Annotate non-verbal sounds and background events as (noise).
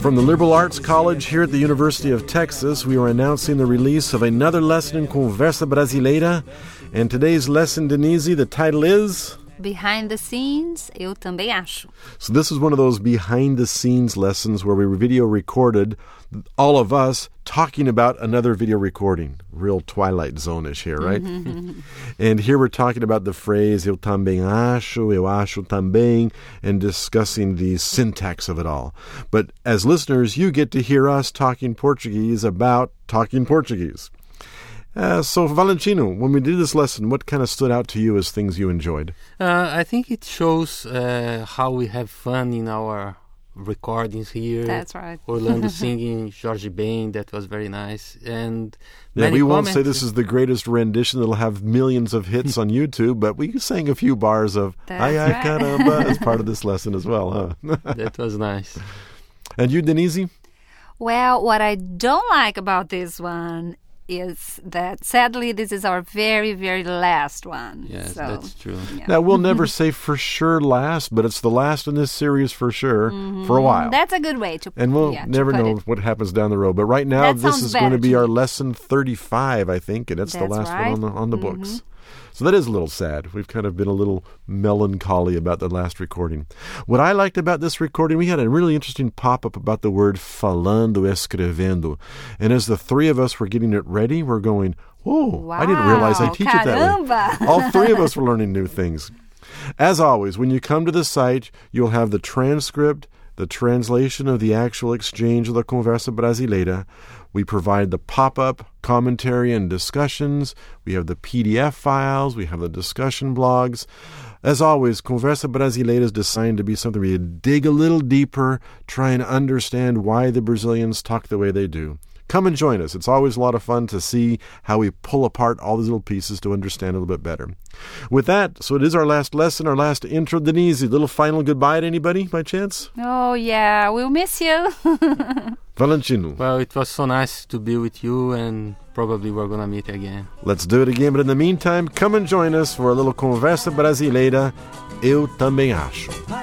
From the Liberal Arts College here at the University of Texas, we are announcing the release of another lesson in Conversa Brasileira. And today's lesson, Denise, the title is Behind the scenes, eu também acho. So this is one of those behind the scenes lessons where we video recorded all of us talking about another video recording. Real Twilight Zone-ish here, right? (laughs) and here we're talking about the phrase eu também acho, eu acho também, and discussing the syntax of it all. But as listeners, you get to hear us talking Portuguese about talking Portuguese. Uh, so, Valentino, when we did this lesson, what kind of stood out to you as things you enjoyed? Uh, I think it shows uh, how we have fun in our recordings here. That's right. Orlando (laughs) singing George Bain, that was very nice. And Yeah, many we won't say this is the greatest rendition that'll have millions of hits on YouTube, but we sang a few bars of That's Ay, ay, right. caramba as part of this (laughs) lesson as well, huh? (laughs) that was nice. and you, Denise? Well, what I don't like about this one is that sadly this is our very, very last one. Yes, so, that's true. yeah. Now, we'll never (laughs) say for sure last, but it's the last in this series for sure for a while. That's a good way to put it. and we'll yeah, never know it. what happens down the road. But right now, That this sounds is going to be our lesson 35, I think, and that's, the last right. Mm-hmm. one on the, on the books. So that is a little sad. We've kind of been a little melancholy about the last recording. What I liked about this recording, we had a really interesting pop up about the word falando, escrevendo. And as the three of us were getting it ready, we're going, Whoa, I didn't realize I Wow, teach it that way. (laughs) All three of us were learning new things. As always, when you come to the site, you'll have the transcript, the translation of the actual exchange of the Conversa Brasileira. We provide the pop up commentary and discussions. We have the PDF files. We have the discussion blogs. As always, Conversa Brasileira is designed to be something where you dig a little deeper, try and understand why the Brazilians talk the way they do. Come and join us. It's always a lot of fun to see how we pull apart all these little pieces to understand a little bit better. With that, so it is our last lesson, our last intro. Denise, a little final goodbye to anybody by chance? Oh yeah, we'll miss you. (laughs) Valentino. Well, it was so nice to be with you, and probably we're gonna meet again. Let's do it again, but in the meantime, come and join us for a little Conversa Brasileira. Eu também acho. Ai,